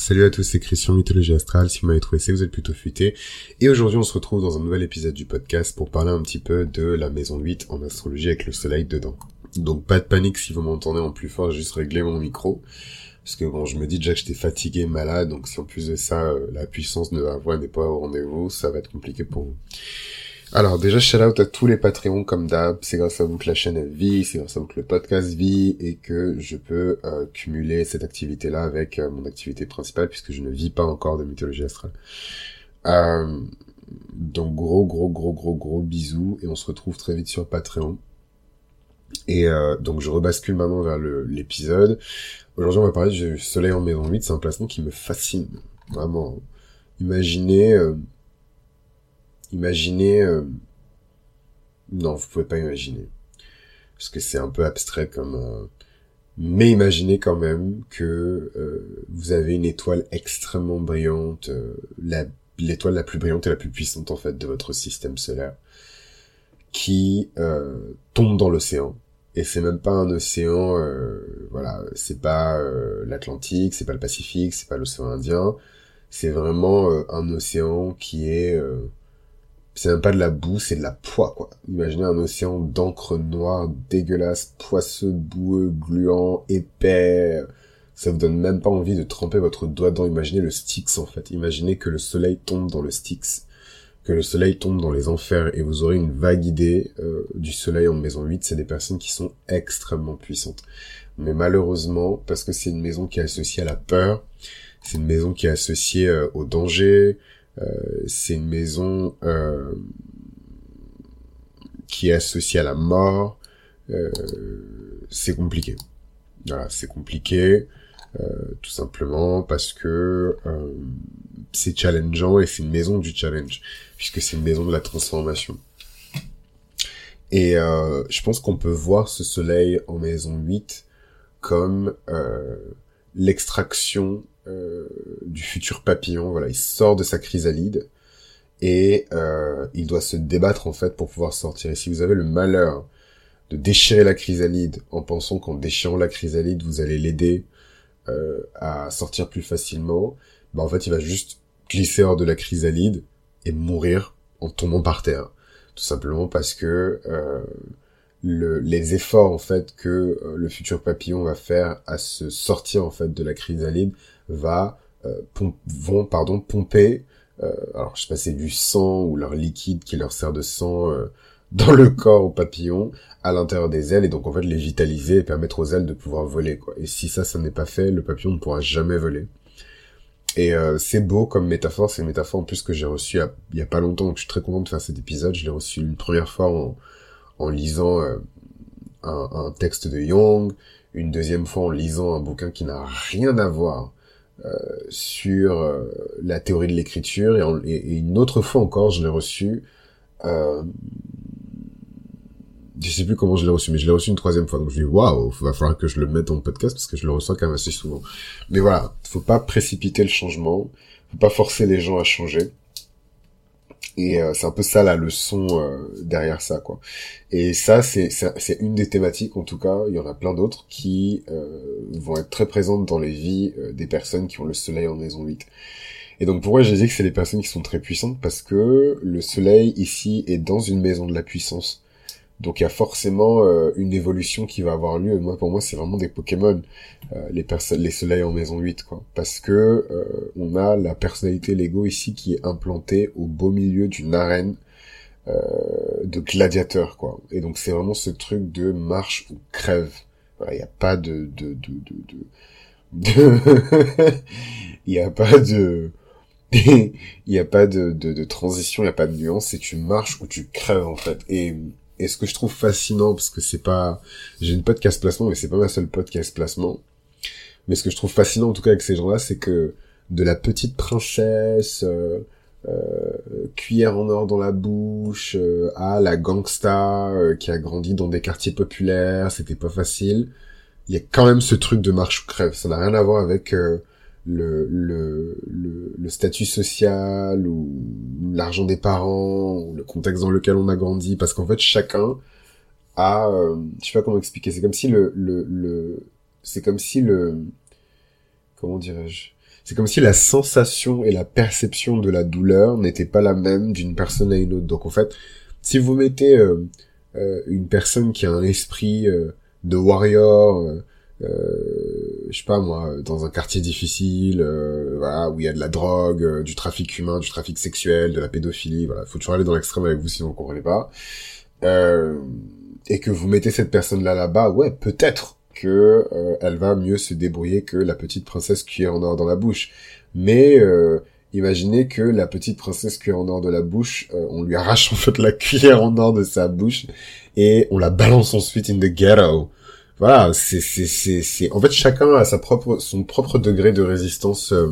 Salut à tous, c'est Christian Mythologie Astrale. Si vous m'avez trouvé, c'est que vous êtes plutôt futé. Et aujourd'hui, on se retrouve dans un nouvel épisode du podcast pour parler un petit peu de la maison 8 en astrologie avec le soleil dedans. Donc pas de panique si vous m'entendez en plus fort, juste régler mon micro. Parce que bon, je me dis déjà que j'étais fatigué, malade, donc si en plus de ça, euh, la puissance de la voix n'est pas au rendez-vous, ça va être compliqué pour vous. Alors déjà, shout out à tous les Patreons comme d'hab. C'est grâce à vous que la chaîne vit, c'est grâce à vous que le podcast vit et que je peux euh, cumuler cette activité-là avec euh, mon activité principale puisque je ne vis pas encore de mythologie astrale. Euh, donc gros, gros, gros, gros, gros bisous et on se retrouve très vite sur Patreon. Et donc je rebascule maintenant vers l'épisode. Aujourd'hui, on va parler du Soleil en maison 8. C'est un placement qui me fascine. Vraiment. Imaginez Imaginez... Euh, non, vous pouvez pas imaginer. Parce que c'est un peu abstrait comme... Euh, mais imaginez quand même que euh, vous avez une étoile extrêmement brillante, l'étoile la plus brillante et la plus puissante en fait de votre système solaire, qui tombe dans l'océan. Et c'est même pas un océan, voilà, c'est pas l'Atlantique, c'est pas le Pacifique, c'est pas l'océan Indien, c'est vraiment un océan qui est c'est même pas de la boue, c'est de la poix, quoi. Imaginez un océan d'encre noire, dégueulasse, poisseux, boueux, gluant, épais. Ça vous donne même pas envie de tremper votre doigt dedans. Imaginez le Styx, en fait. Imaginez que le soleil tombe dans le Styx. Que le soleil tombe dans les enfers et vous aurez une vague idée euh, du soleil en maison 8. C'est des personnes qui sont extrêmement puissantes. Mais malheureusement, parce que c'est une maison qui est associée à la peur, c'est une maison qui est associée euh, au danger, c'est une maison euh, qui est associée à la mort. Euh, c'est compliqué. C'est compliqué. tout simplement parce que c'est challengeant et c'est une maison du challenge, puisque c'est une maison de la transformation. Et je pense qu'on peut voir ce soleil en maison 8 comme l'extraction euh, du futur papillon. Voilà, il sort de sa chrysalide et euh, il doit se débattre en fait pour pouvoir sortir. Et si vous avez le malheur de déchirer la chrysalide en pensant qu'en déchirant la chrysalide vous allez l'aider euh, à sortir plus facilement, bah en fait il va juste glisser hors de la chrysalide et mourir en tombant par terre. Tout simplement parce que euh, le, les efforts en fait que euh, le futur papillon va faire à se sortir en fait de la chrysalide va euh, vont pardon pomper euh, alors je sais pas c'est du sang ou leur liquide qui leur sert de sang dans le corps au papillon à l'intérieur des ailes et donc en fait les vitaliser et permettre aux ailes de pouvoir voler quoi et si ça ça n'est pas fait le papillon ne pourra jamais voler et c'est beau comme métaphore, c'est une métaphore en plus que j'ai reçue il y a pas longtemps, donc je suis très content de faire cet épisode. Je l'ai reçu une première fois en, en lisant euh, un, texte de Jung, une deuxième fois en lisant un bouquin qui n'a rien à voir euh, sur euh, la théorie de l'écriture, et, une autre fois encore, je l'ai reçu euh, je sais plus comment je l'ai reçu, mais je l'ai reçu une troisième fois. Donc je dis waouh, va falloir que je le mette dans le podcast parce que je le reçois quand même assez souvent. Mais voilà, faut pas précipiter le changement, faut pas forcer les gens à changer. Et euh, c'est un peu ça la leçon euh, derrière ça, quoi. Et ça, c'est une des thématiques, en tout cas, il y en a plein d'autres qui euh, vont être très présentes dans les vies des personnes qui ont le soleil en maison 8. Et donc pourquoi j'ai dit que c'est les personnes qui sont très puissantes Parce que le soleil ici est dans une maison de la puissance. Donc il y a forcément euh, une évolution qui va avoir lieu. moi, pour moi, c'est vraiment des Pokémon, euh, les personnes, les soleils en maison 8, quoi. Parce que euh, on a la personnalité Lego ici qui est implantée au beau milieu d'une arène de gladiateurs, quoi. Et donc c'est vraiment ce truc de marche ou crève. Il n'y a pas de de de de, il n'y a pas de il n'y a pas de, de, de transition, il n'y a pas de nuance, c'est tu marches ou tu crèves en fait. Et ce que je trouve fascinant, parce que c'est pas, j'ai une podcast placement, mais c'est pas ma seule podcast placement. Mais ce que je trouve fascinant, en tout cas, avec ces gens-là, c'est que de la petite princesse, euh, euh, cuillère en or dans la bouche, euh, à la gangsta qui a grandi dans des quartiers populaires, c'était pas facile. Il y a quand même ce truc de marche ou crève. Ça n'a rien à voir avec le, le, le, statut social ou l'argent des parents ou le contexte dans lequel on a grandi. Parce qu'en fait chacun a euh, je sais pas comment expliquer. C'est comme si le le, le c'est comme si le comment dirais-je? C'est comme si la sensation et la perception de la douleur n'étaient pas la même d'une personne à une autre. Donc en fait, si vous mettez euh, euh, une personne qui a un esprit euh, de warrior, je sais pas moi, dans un quartier difficile, voilà, où il y a de la drogue, du trafic humain, du trafic sexuel, de la pédophilie, voilà, faut toujours aller dans l'extrême avec vous sinon vous comprenez pas. et que vous mettez cette personne-là là-bas, ouais, peut-être que elle va mieux se débrouiller que la petite princesse qui en or dans la bouche. Mais imaginez que la petite princesse cuillère en or de la bouche, euh, on lui arrache en fait la cuillère en or de sa bouche et on la balance ensuite in the ghetto. Voilà, c'est c'est c'est c'est en fait chacun a sa propre son propre degré de résistance euh,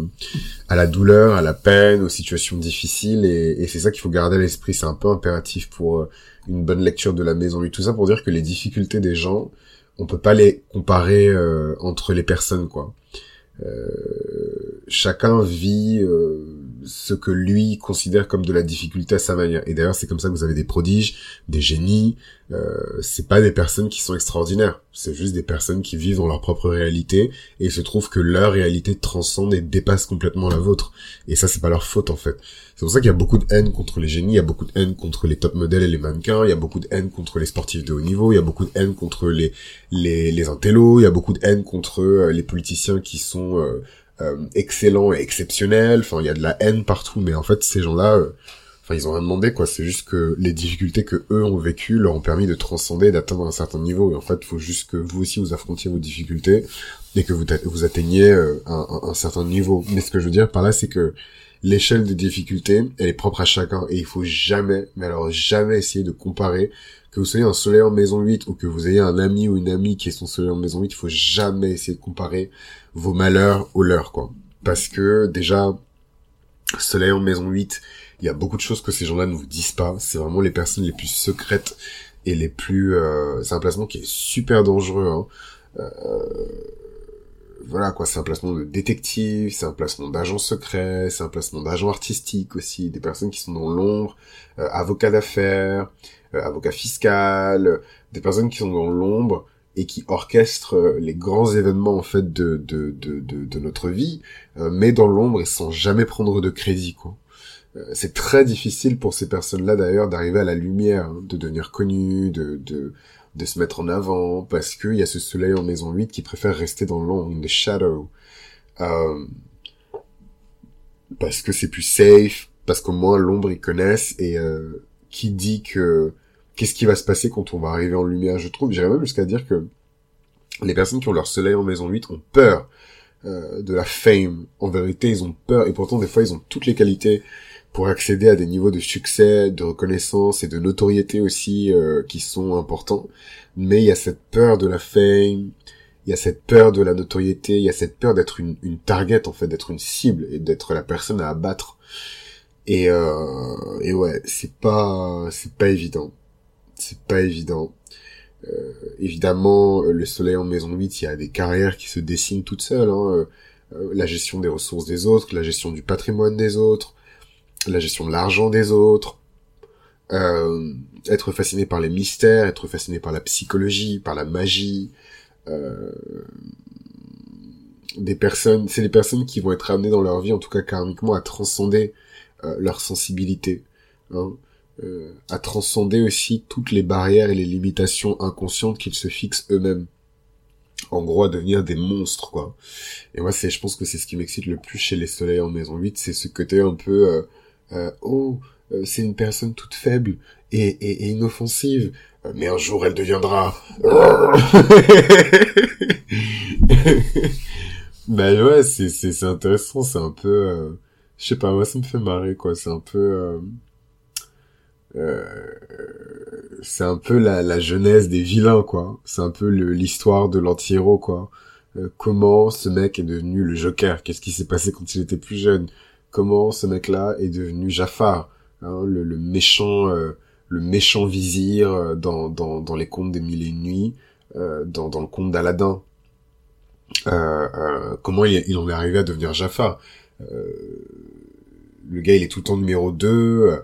à la douleur, à la peine, aux situations difficiles et, c'est ça qu'il faut garder à l'esprit, c'est un peu impératif pour euh, une bonne lecture de la maison et tout ça pour dire que les difficultés des gens, on peut pas les comparer entre les personnes quoi. Chacun vit euh, ce que lui considère comme de la difficulté à sa manière. Et d'ailleurs, c'est comme ça que vous avez des prodiges, des génies. Euh, c'est pas des personnes qui sont extraordinaires. C'est juste des personnes qui vivent dans leur propre réalité et se trouve que leur réalité transcende et dépasse complètement la vôtre. Et ça, c'est pas leur faute en fait. C'est pour ça qu'il y a beaucoup de haine contre les génies, il y a beaucoup de haine contre les top modèles et les mannequins, il y a beaucoup de haine contre les sportifs de haut niveau, il y a beaucoup de haine contre les les les intellos, il y a beaucoup de haine contre euh, les politiciens qui sont euh, euh, excellents et exceptionnels. Enfin, il y a de la haine partout, mais en fait, ces gens-là Enfin, ils ont rien demandé, quoi. C'est juste que les difficultés que eux ont vécues leur ont permis de transcender, d'atteindre un certain niveau. Et en fait, faut juste que vous aussi vous affrontiez vos difficultés et que vous, atteigniez euh, un, un, certain niveau. Mais ce que je veux dire par là, c'est que l'échelle de difficulté, elle est propre à chacun et il faut jamais, mais alors jamais essayer de comparer que vous soyez un soleil en maison 8 ou que vous ayez un ami ou une amie qui est son soleil en maison 8, il faut jamais essayer de comparer vos malheurs aux leurs, quoi. Parce que déjà, soleil en maison 8, il y a beaucoup de choses que ces gens-là ne vous disent pas. C'est vraiment les personnes les plus secrètes et les plus... Euh, c'est un placement qui est super dangereux. Hein. Euh, voilà quoi, c'est un placement de détective, c'est un placement d'agent secret, c'est un placement d'agent artistique aussi, des personnes qui sont dans l'ombre, euh, avocat d'affaires, euh, avocat fiscal, des personnes qui sont dans l'ombre et qui orchestrent euh, les grands événements en fait de de de de, de notre vie, mais dans l'ombre et sans jamais prendre de crédit quoi. Euh, c'est très difficile pour ces personnes-là d'ailleurs d'arriver à la lumière, hein, de devenir connues, de, de, de se mettre en avant, parce qu'il y a ce soleil en maison 8 qui préfère rester dans l'ombre, in the shadow. Euh, parce que c'est plus safe, parce qu'au moins l'ombre ils connaissent, et euh, qui dit que qu'est-ce qui va se passer quand on va arriver en lumière, je trouve, j'irais même jusqu'à dire que les personnes qui ont leur soleil en maison 8 ont peur euh, de la fame. En vérité, ils ont peur, et pourtant des fois ils ont toutes les qualités pour accéder à des niveaux de succès, de reconnaissance et de notoriété aussi euh, qui sont importants. Mais il y a cette peur de la fame, il y a cette peur de la notoriété, il y a cette peur d'être une, une target en fait, d'être une cible et d'être la personne à abattre. Et, euh, et ouais, c'est pas c'est pas évident. C'est pas évident. Euh, évidemment, le soleil en maison 8, il y a des carrières qui se dessinent toutes seules. Hein. Euh, la gestion des ressources des autres, la gestion du patrimoine des autres, la gestion de l'argent des autres, euh, être fasciné par les mystères, être fasciné par la psychologie, par la magie. Euh, des personnes, c'est les personnes qui vont être amenées dans leur vie, en tout cas karmiquement, à transcender euh, leur sensibilité, hein, euh, à transcender aussi toutes les barrières et les limitations inconscientes qu'ils se fixent eux-mêmes. En gros, à devenir des monstres, quoi. Et moi, c'est, je pense que c'est ce qui m'excite le plus chez les soleils en maison 8, c'est ce côté un peu, euh, euh, oh, euh, c'est une personne toute faible et, et, et inoffensive, euh, mais un jour elle deviendra. ben ouais, c'est c'est c'est intéressant, c'est un peu, euh, je sais pas, moi ça me fait marrer quoi, c'est un peu. c'est un peu la, la jeunesse des vilains, quoi. C'est un peu l'histoire de l'anti-héros, quoi. comment ce mec est devenu le Joker? Qu'est-ce qui s'est passé quand il était plus jeune? Comment ce mec-là est devenu Jafar, hein, le, méchant, euh, le méchant vizir euh, dans, dans, dans les contes des mille et une nuits, euh, dans, dans le conte d'Aladin. comment il, il, en est arrivé à devenir Jafar? Le gars, il est tout le temps numéro 2,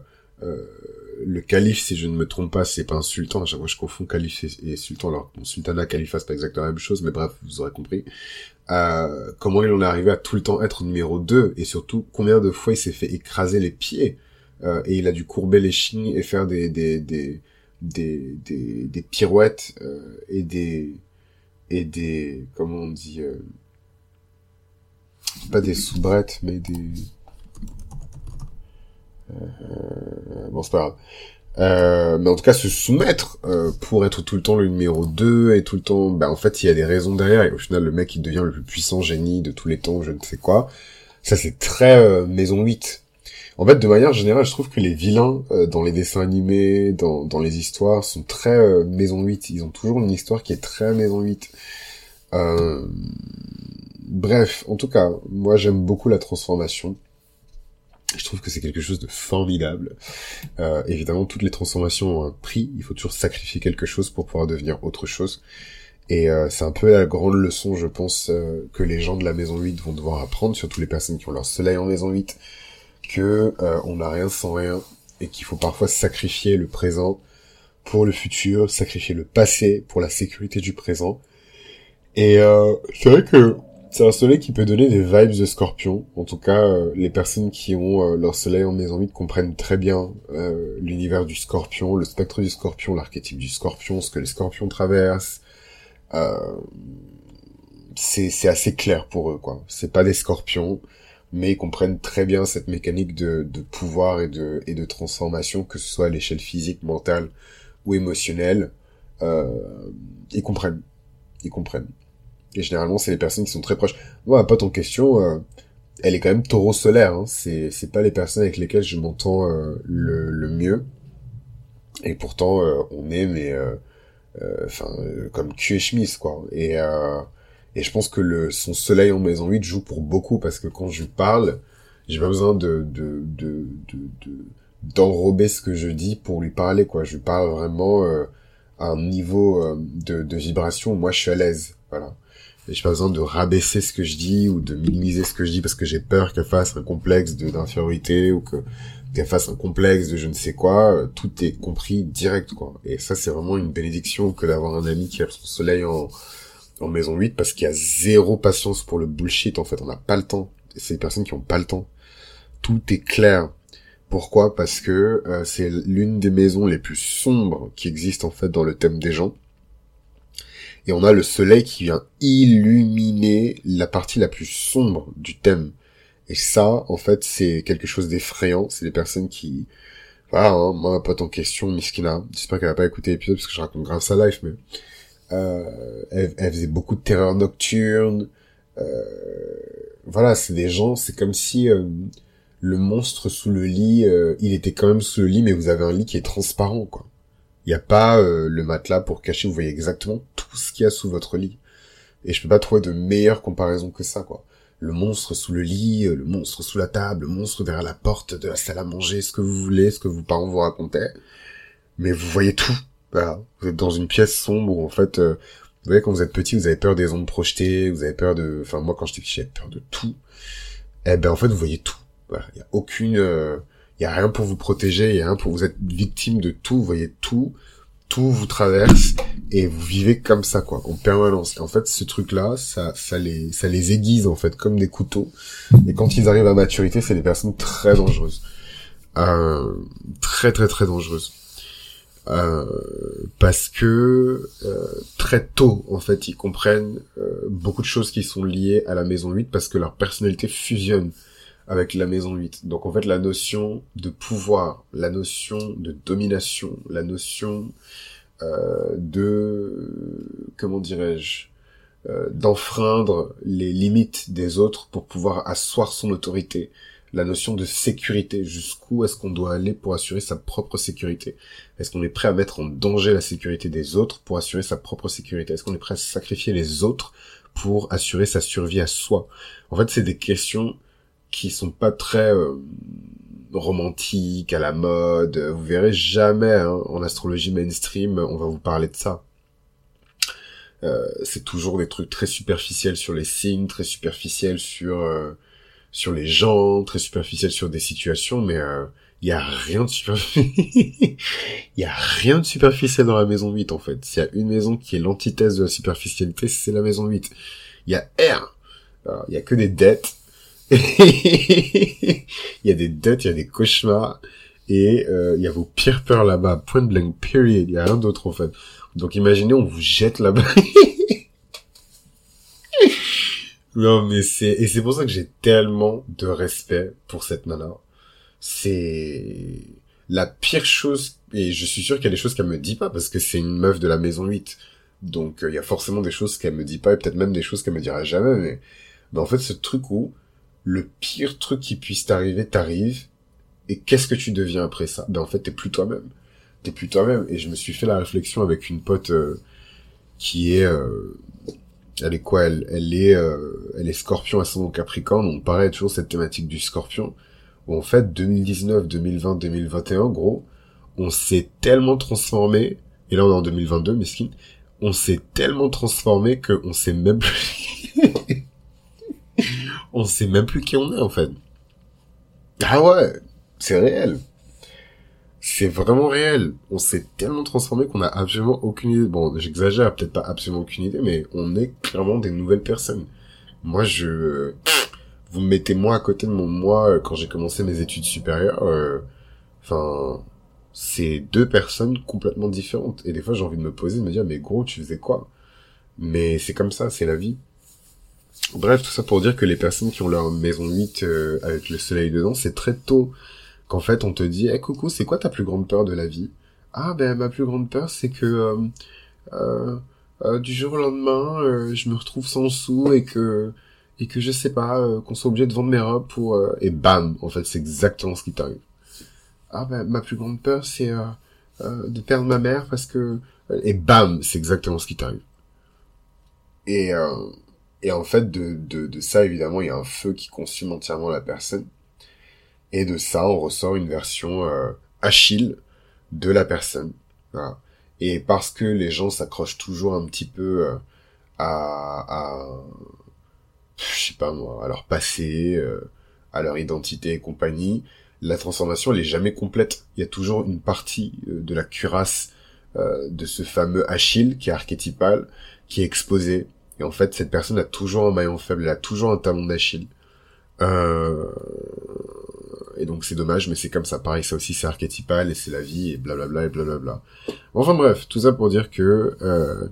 le calife, si je ne me trompe pas, c'est pas un sultan. Je confonds calife et, sultan. Alors, bon, sultanat, califat, c'est pas exactement la même chose, mais bref, vous aurez compris. Euh, comment il en est arrivé à tout le temps être numéro 2 et surtout combien de fois il s'est fait écraser les pieds euh, et il a dû courber les chignes et faire des des des des des, des pirouettes euh, et des et des comment on dit euh, pas des soubrettes mais des euh, bon c'est pas grave. Euh, mais en tout cas se soumettre euh, pour être tout le temps le numéro 2 et tout le temps ben en fait il y a des raisons derrière. Et au final le mec il devient le plus puissant génie de tous les temps je ne sais quoi. Ça c'est très euh, maison 8 en fait de manière générale je trouve que les vilains euh, dans les dessins animés dans, dans les histoires sont très maison 8 ils ont toujours une histoire qui est très maison 8 bref en tout cas moi j'aime beaucoup la transformation je trouve que c'est quelque chose de formidable. Euh, évidemment, toutes les transformations ont un prix. Il faut toujours sacrifier quelque chose pour pouvoir devenir autre chose. Et euh, c'est un peu la grande leçon, je pense, euh, que les gens de la maison 8 vont devoir apprendre, surtout les personnes qui ont leur soleil en maison 8, que euh, on n'a rien sans rien et qu'il faut parfois sacrifier le présent pour le futur, sacrifier le passé pour la sécurité du présent. Et c'est vrai que c'est un soleil qui peut donner des vibes de scorpion. En tout cas, euh, les personnes qui ont euh, leur soleil en maison 8 comprennent très bien euh, l'univers du scorpion, le spectre du scorpion, l'archétype du scorpion, ce que les scorpions traversent. c'est assez clair pour eux, quoi. C'est pas des scorpions, mais ils comprennent très bien cette mécanique de, pouvoir et de, et de transformation, que ce soit à l'échelle physique, mentale ou émotionnelle. ils comprennent. Ils comprennent. Et généralement, c'est les personnes qui sont très proches. Moi, pas ton question, euh, elle est quand même taureau solaire. Hein. C'est c'est pas les personnes avec lesquelles je m'entends euh, le, le mieux. Et pourtant, euh, on est mais enfin comme cul et chemise quoi. Et et je pense que le son soleil en maison 8 joue pour beaucoup parce que quand je parle, j'ai pas besoin de de de de, d'enrober ce que je dis pour lui parler quoi. Je parle vraiment à un niveau de, de vibration. Moi, je suis à l'aise. Voilà. J'ai pas besoin de rabaisser ce que je dis ou de minimiser ce que je dis parce que j'ai peur qu'elle fasse un complexe d'infériorité ou que qu'elle fasse un complexe de je ne sais quoi. Tout est compris direct, quoi. Et ça, c'est vraiment une bénédiction que d'avoir un ami qui a son soleil en, en maison 8 parce qu'il y a zéro patience pour le bullshit, en fait. On n'a pas le temps. C'est des personnes qui ont pas le temps. Tout est clair. Pourquoi? Parce que euh, c'est l'une des maisons les plus sombres qui existent en fait dans le thème des gens et on a le soleil qui vient illuminer la partie la plus sombre du thème. Et ça, en fait, c'est quelque chose d'effrayant. C'est des personnes qui... Voilà, hein, moi, pote en question, Miskina, j'espère qu'elle va pas écouté l'épisode parce que je raconte grave sa life, mais... Euh, elle, faisait beaucoup de terreur nocturne. Euh, voilà, c'est des gens, c'est comme si euh, le monstre sous le lit, euh, il était quand même sous le lit, mais vous avez un lit qui est transparent, quoi. Il n'y a pas euh, le matelas pour cacher, vous voyez exactement tout ce qu'il y a sous votre lit. Et je peux pas trouver de meilleure comparaison que ça, quoi. Le monstre sous le lit, euh, le monstre sous la table, le monstre derrière la porte de la salle à manger, ce que vous voulez, ce que vos parents vous racontaient. Mais vous voyez tout. Voilà. Vous êtes dans une pièce sombre où, en fait, euh, vous voyez, quand vous êtes petit, vous avez peur des ondes projetées, vous avez peur de... Enfin, moi, quand j'étais petit, j'avais peur de tout. Eh ben, en fait, vous voyez tout. Il n'y a aucune il y a rien pour vous protéger, il y a rien pour vous être victime de tout, vous voyez tout, tout vous traverse et vous vivez comme ça quoi, en permanence. En fait, ce truc-là, ça, ça les, ça les aiguise en fait comme des couteaux. Et quand ils arrivent à maturité, c'est des personnes très dangereuses, euh, très très très dangereuses. Euh, parce que euh, très tôt en fait ils comprennent euh, beaucoup de choses qui sont liées à la maison 8 parce que leur personnalité fusionne avec la maison 8. Donc en fait la notion de pouvoir, la notion de domination, la notion euh, de comment dirais-je euh, d'enfreindre les limites des autres pour pouvoir asseoir son autorité, la notion de sécurité, jusqu'où est-ce qu'on doit aller pour assurer sa propre sécurité? Est-ce qu'on est prêt à mettre en danger la sécurité des autres pour assurer sa propre sécurité? Est-ce qu'on est prêt à sacrifier les autres pour assurer sa survie à soi? En fait, c'est des questions qui sont pas très euh, romantiques, à la mode. Vous verrez jamais hein, en astrologie mainstream, on va vous parler de ça. Euh, c'est toujours des trucs très superficiels sur les signes, très superficiels sur euh, sur les gens, très superficiels sur des situations, mais il Il y a rien de superficiel. Il y a rien de superficiel dans la maison 8, en fait. S'il y a une maison qui est l'antithèse de la superficialité, c'est la maison 8. Il y a R. il y a que des dettes. il y a des dettes, il y a des cauchemars. Et euh, il y a vos pires peurs là-bas. Point blank, period. Il y a rien d'autre, en fait. Donc imaginez, on vous jette là-bas. non, mais c'est... Et c'est pour ça que j'ai tellement de respect pour cette nana c'est la pire chose, et je suis sûr qu'il y a des choses qu'elle me dit pas, parce que c'est une meuf de la maison 8. Donc euh, il y a forcément des choses qu'elle me dit pas, et peut-être même des choses qu'elle me dira jamais, mais... mais en fait, ce truc où le pire truc qui puisse t'arriver t'arrive, et qu'est-ce que tu deviens après ça? Ben en fait, t'es plus toi-même. T'es plus toi-même. Et je me suis fait la réflexion avec une pote euh, qui est... Euh, elle est quoi? Elle, elle est elle est scorpion son capricorne. Donc pareil toujours cette thématique du scorpion. Où en fait 2019, 2020, 2021, gros, on s'est tellement transformé, et là on est en 2022, miskin, on s'est tellement transformé que on sait même plus, on sait même plus qui on est en fait. Ah ouais, c'est réel. C'est vraiment réel. On s'est tellement transformé qu'on a absolument aucune idée. Bon, j'exagère, peut-être pas absolument aucune idée, mais on est clairement des nouvelles personnes. Moi, je vous mettez moi à côté de mon moi euh, quand j'ai commencé mes études supérieures. Euh, enfin, c'est deux personnes complètement différentes. Et des fois, j'ai envie de me poser, de me dire, mais gros, tu faisais quoi? Mais c'est comme ça, c'est la vie. Bref, tout ça pour dire que les personnes qui ont leur maison 8 euh, avec le soleil dedans, c'est très tôt qu'en fait on te dit, eh coucou, c'est quoi ta plus grande peur de la vie? Ah ben ma plus grande peur, c'est que euh, du jour au lendemain, je me retrouve sans sous et que et que je sais pas, euh, qu'on soit obligé de vendre mes robes pour... Euh, et bam, en fait, c'est exactement ce qui t'arrive. Ah ben, ma plus grande peur, c'est euh, de perdre ma mère parce que... Et bam, c'est exactement ce qui t'arrive. Et, et en fait, de, de, de ça, évidemment, il y a un feu qui consume entièrement la personne. Et de ça, on ressort une version Achille de la personne. Et parce que les gens s'accrochent toujours un petit peu à, à je sais pas moi, à leur passé, euh, à leur identité et compagnie, la transformation elle est jamais complète. Il y a toujours une partie euh, de la cuirasse euh, de ce fameux Achille qui est archétypal, qui est exposé. Et en fait, cette personne a toujours un maillon faible, elle a toujours un talon d'Achille. Et donc c'est dommage, mais c'est comme ça. Pareil, ça aussi c'est archétypal et c'est la vie et blablabla et blablabla. Enfin bref, tout ça pour dire que euh,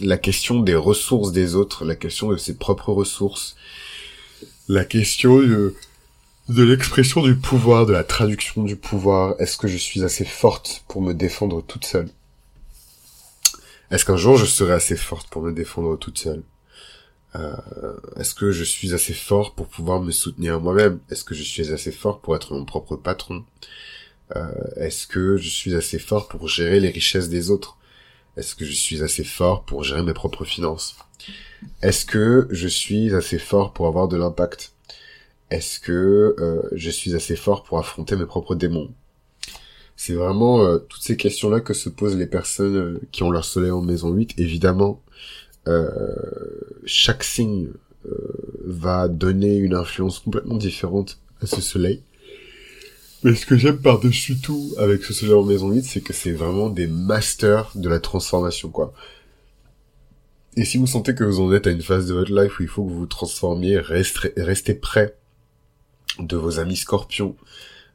la question des ressources des autres, la question de ses propres ressources, la question de, de l'expression du pouvoir, de la traduction du pouvoir. Est-ce que je suis assez forte pour me défendre toute seule? Est-ce qu'un jour je serai assez forte pour me défendre toute seule? Euh, Est-ce que je suis assez fort pour pouvoir me soutenir moi-même? Est-ce que je suis assez fort pour être mon propre patron? Euh, Est-ce que je suis assez fort pour gérer les richesses des autres? Est-ce que je suis assez fort pour gérer mes propres finances? Est-ce que je suis assez fort pour avoir de l'impact? Est-ce que euh, je suis assez fort pour affronter mes propres démons? C'est vraiment euh, toutes ces questions-là que se posent les personnes euh, qui ont leur soleil en maison 8. Évidemment, chaque signe va donner une influence complètement différente à ce soleil. Mais ce que j'aime par-dessus tout avec ce soleil en maison 8, c'est que c'est vraiment des masters de la transformation, quoi. Et si vous sentez que vous en êtes à une phase de votre life où il faut que vous vous transformiez, restez, restez près de vos amis scorpions,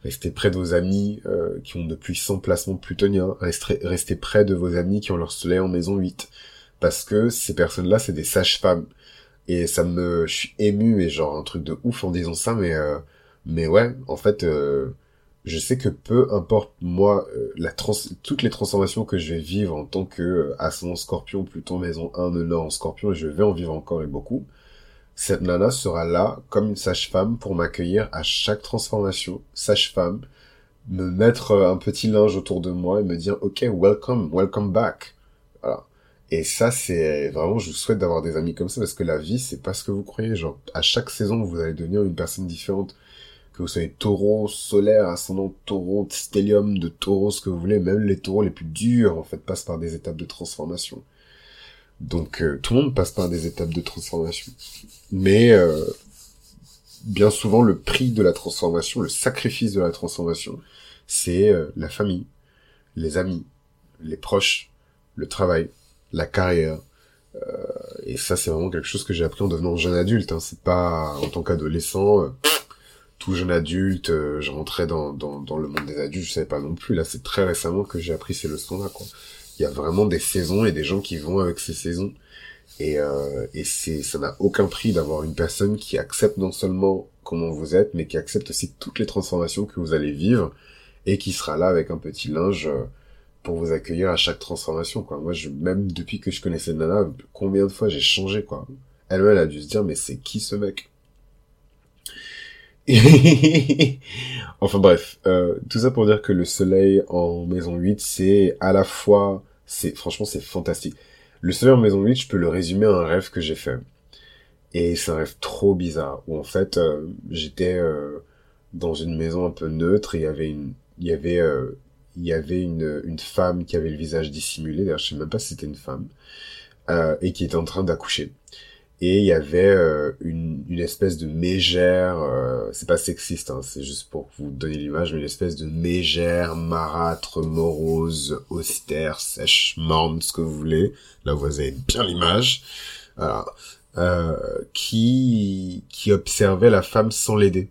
restez près de vos amis euh, qui ont de puissants placements plutoniens, restez, restez près de vos amis qui ont leur soleil en maison 8. Parce que ces personnes-là, c'est des sages-femmes. Et ça me... Je suis ému et genre un truc de ouf en disant ça, mais... Euh, mais ouais, en fait... Euh, je sais que peu importe moi euh, la trans toutes les transformations que je vais vivre en tant que ascendant scorpion, plutôt maison 1 de Nord en scorpion, et je vais en vivre encore et beaucoup, cette nana sera là comme une sage-femme pour m'accueillir à chaque transformation, sage-femme, me mettre un petit linge autour de moi et me dire ok welcome, welcome back. Voilà. Et ça c'est vraiment je vous souhaite d'avoir des amis comme ça parce que la vie c'est pas ce que vous croyez, genre à chaque saison vous allez devenir une personne différente que vous soyez taureau, solaire, ascendant taureau, stellium de taureau, ce que vous voulez, même les taureaux les plus durs, en fait, passent par des étapes de transformation. Donc, euh, tout le monde passe par des étapes de transformation. Mais, euh, bien souvent le prix de la transformation, le sacrifice de la transformation, c'est euh, la famille, les amis, les proches, le travail, la carrière. Euh, et ça, c'est vraiment quelque chose que j'ai appris en devenant jeune adulte. Hein. C'est pas en tant qu'adolescent, euh, tout jeune adulte, je rentrais dans, dans, dans, le monde des adultes, je savais pas non plus. Là, c'est très récemment que j'ai appris ces leçons-là. Quoi. Il y a vraiment des saisons et des gens qui vont avec ces saisons. Et, euh, et c'est, ça n'a aucun prix d'avoir une personne qui accepte non seulement comment vous êtes, mais qui accepte aussi toutes les transformations que vous allez vivre et qui sera là avec un petit linge euh, pour vous accueillir à chaque transformation. Quoi. Moi, je, même depuis que je connaissais Nana, combien de fois j'ai changé quoi. Elle, elle a dû se dire mais c'est qui ce mec? Enfin bref, euh, tout ça pour dire que le soleil en maison 8, c'est à la fois, c'est franchement c'est fantastique. Le en maison 8, je peux le résumer à un rêve que j'ai fait. Et c'est un rêve trop bizarre, où en fait, euh, j'étais euh, dans une maison un peu neutre, et il y avait une, il y avait, euh, il y avait une, une femme qui avait le visage dissimulé, d'ailleurs je sais même pas si c'était une femme, et qui était en train d'accoucher et il y avait euh, une, une, espèce de mégère, euh, c'est pas sexiste, hein, c'est juste pour vous donner l'image, mais une espèce de mégère marâtre, morose, austère, sèche, morne, ce que vous voulez, là vous avez bien l'image, voilà, euh, qui qui observait la femme sans l'aider,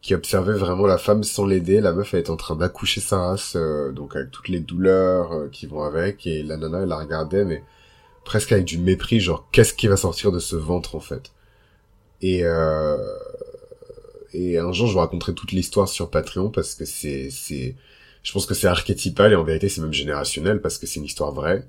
qui observait vraiment la femme sans l'aider, la meuf elle est en train d'accoucher sa race, euh, donc avec toutes les douleurs qui vont avec, et la nana elle la regardait, mais presque avec du mépris, genre qu'est-ce qui va sortir de ce ventre en fait? Et euh, et un jour je vous raconterai toute l'histoire sur Patreon parce que c'est c'est je pense que c'est archétypal et en vérité c'est même générationnel parce que c'est une histoire vraie.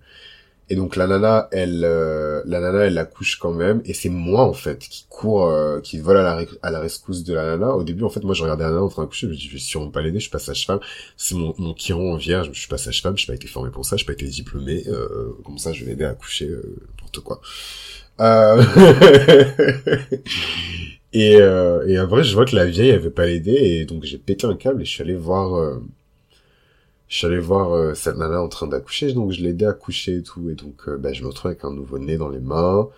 Et donc la nana, elle, euh, la nana, elle accouche quand même, et c'est moi en fait qui court, euh, qui vole à la, à la rescousse de la nana. Au début, en fait, moi, je regardais la nana en train d'accoucher, je me dis, je vais sûrement pas l'aider, je suis pas sage-femme. C'est mon, mon chiron en vierge, je suis pas sage-femme, je n'ai pas été formé pour ça, je n'ai pas été diplômé. Euh, comme ça, je vais l'aider à accoucher, euh, n'importe quoi. Euh... et, euh, et après, je vois que la vieille, elle pas l'aider, et donc j'ai pété un câble et je suis allé voir je suis allé voir euh, cette nana en train d'accoucher, donc je l'ai aidé à coucher et tout, et donc euh, ben, je me retrouve avec un nouveau-né dans les mains,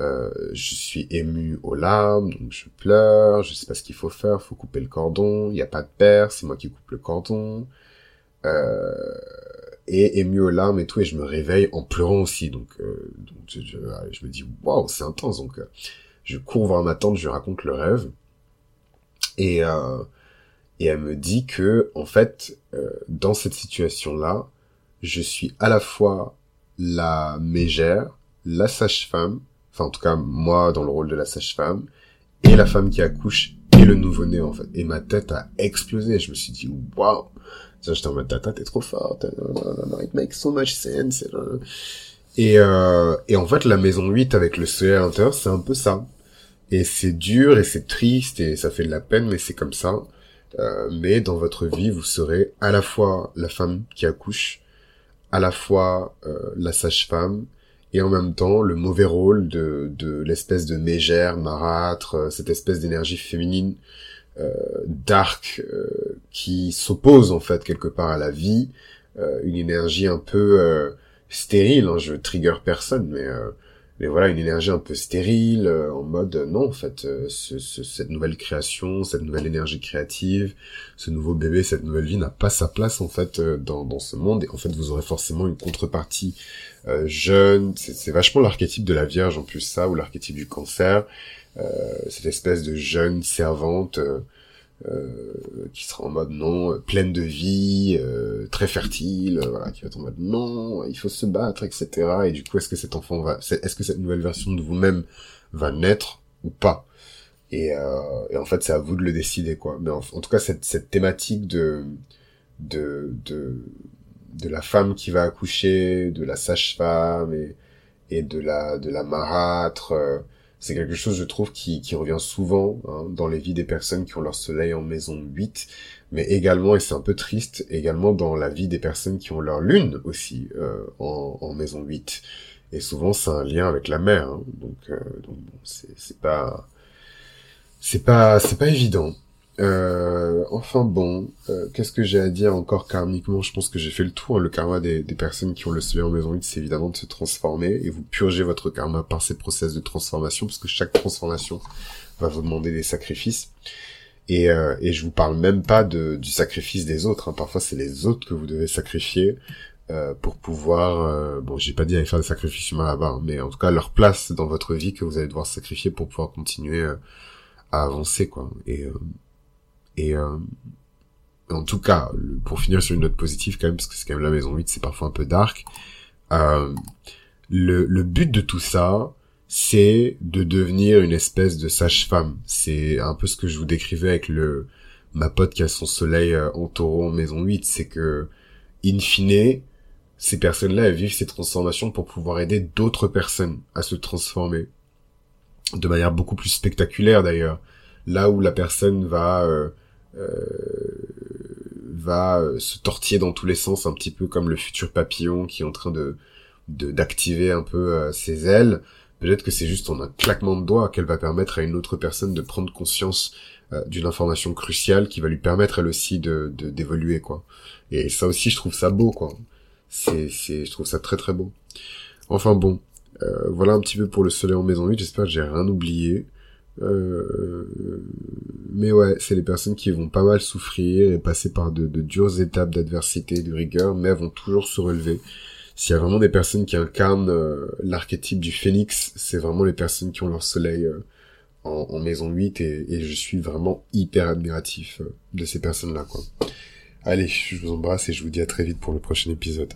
euh, je suis ému aux larmes, donc je pleure, je sais pas ce qu'il faut faire, faut couper le cordon, il n'y a pas de père, c'est moi qui coupe le cordon, et ému aux larmes et tout, et je me réveille en pleurant aussi, donc, donc je, je, me dis, waouh, c'est intense, donc je cours voir ma tante, je raconte le rêve, et... Et elle me dit que en fait euh, dans cette situation là je suis à la fois la mégère la sage-femme enfin en tout cas moi dans le rôle de la sage-femme et la femme qui accouche et le nouveau-né en fait. Et ma tête a explosé. Je me suis dit waouh! J'étais en mode tata t'es trop forte. It makes so much sense. Et euh, et en fait la maison 8 avec le soleil à l'intérieur c'est un peu ça. Et c'est dur et c'est triste et ça fait de la peine mais c'est comme ça euh, mais dans votre vie, vous serez à la fois la femme qui accouche, à la fois euh, la sage-femme, et en même temps le mauvais rôle de, de l'espèce de mégère, marâtre, euh, cette espèce d'énergie féminine euh, dark qui s'oppose en fait quelque part à la vie, une énergie un peu stérile. Hein, je trigger personne, mais mais voilà une énergie un peu stérile euh, en mode euh, non en fait euh, ce, cette nouvelle création cette nouvelle énergie créative ce nouveau bébé cette nouvelle vie n'a pas sa place en fait dans, dans ce monde. Et en fait vous aurez forcément une contrepartie jeune. C'est vachement l'archétype de la Vierge en plus ça ou l'archétype du cancer cette espèce de jeune servante euh, qui sera en mode non, euh, pleine de vie, euh, très fertile, voilà, qui va être en mode non, il faut se battre, etc. Et du coup, est-ce que cet enfant va, est-ce que cette nouvelle version de vous-même va naître ou pas? Et, et, en fait, c'est à vous de le décider, quoi. Mais en, tout cas, cette, cette thématique de, de, de, de la femme qui va accoucher, de la sage-femme et, et de la, de la marâtre, c'est quelque chose, je trouve, qui, revient souvent hein, dans les vies des personnes qui ont leur soleil en maison 8, mais également, et c'est un peu triste, également dans la vie des personnes qui ont leur lune aussi euh, en, maison 8. Et souvent, c'est un lien avec la mère, hein, donc, euh, donc c'est pas... C'est pas, c'est pas évident. Euh, enfin bon, euh, qu'est-ce que j'ai à dire encore karmiquement? Je pense que j'ai fait le tour. Le karma des, personnes qui ont le soleil en maison 8, c'est évidemment de se transformer et vous purgez votre karma par ces process de transformation parce que chaque transformation va vous demander des sacrifices. Et, euh, et je vous parle même pas de, du sacrifice des autres. Hein. Parfois, c'est les autres que vous devez sacrifier euh, pour pouvoir. Euh, bon, j'ai pas dit aller faire des sacrifices humains là-bas, hein, mais en tout cas leur place dans votre vie que vous allez devoir sacrifier pour pouvoir continuer à avancer, quoi. Et en tout cas, pour finir sur une note positive quand même, parce que c'est quand même la maison 8, c'est parfois un peu dark. le, le but de tout ça, c'est de devenir une espèce de sage-femme. C'est un peu ce que je vous décrivais avec le ma pote qui a son soleil euh, en taureau en maison 8, c'est que in fine, ces personnes-là, elles vivent ces transformations pour pouvoir aider d'autres personnes à se transformer de manière beaucoup plus spectaculaire d'ailleurs. Là où la personne va euh, euh, va se tortiller dans tous les sens, un petit peu comme le futur papillon qui est en train de d'activer un peu ses ailes Peut-être que c'est juste en un claquement de doigts qu'elle va permettre à une autre personne de prendre conscience euh, d'une information cruciale qui va lui permettre elle aussi de d'évoluer quoi. Et ça aussi je trouve ça beau quoi. C'est c'est je trouve ça très très beau. Enfin bon, euh, voilà un petit peu pour le soleil en maison 8, j'espère que j'ai rien oublié. Euh, mais ouais, c'est les personnes qui vont pas mal souffrir et passer par de, dures étapes d'adversité, de rigueur, mais elles vont toujours se relever s'il y a vraiment des personnes qui incarnent euh, l'archétype du phénix, c'est vraiment les personnes qui ont leur soleil euh, en, maison 8 et, je suis vraiment hyper admiratif de ces personnes-là, quoi. Allez, je vous embrasse et je vous dis à très vite pour le prochain épisode.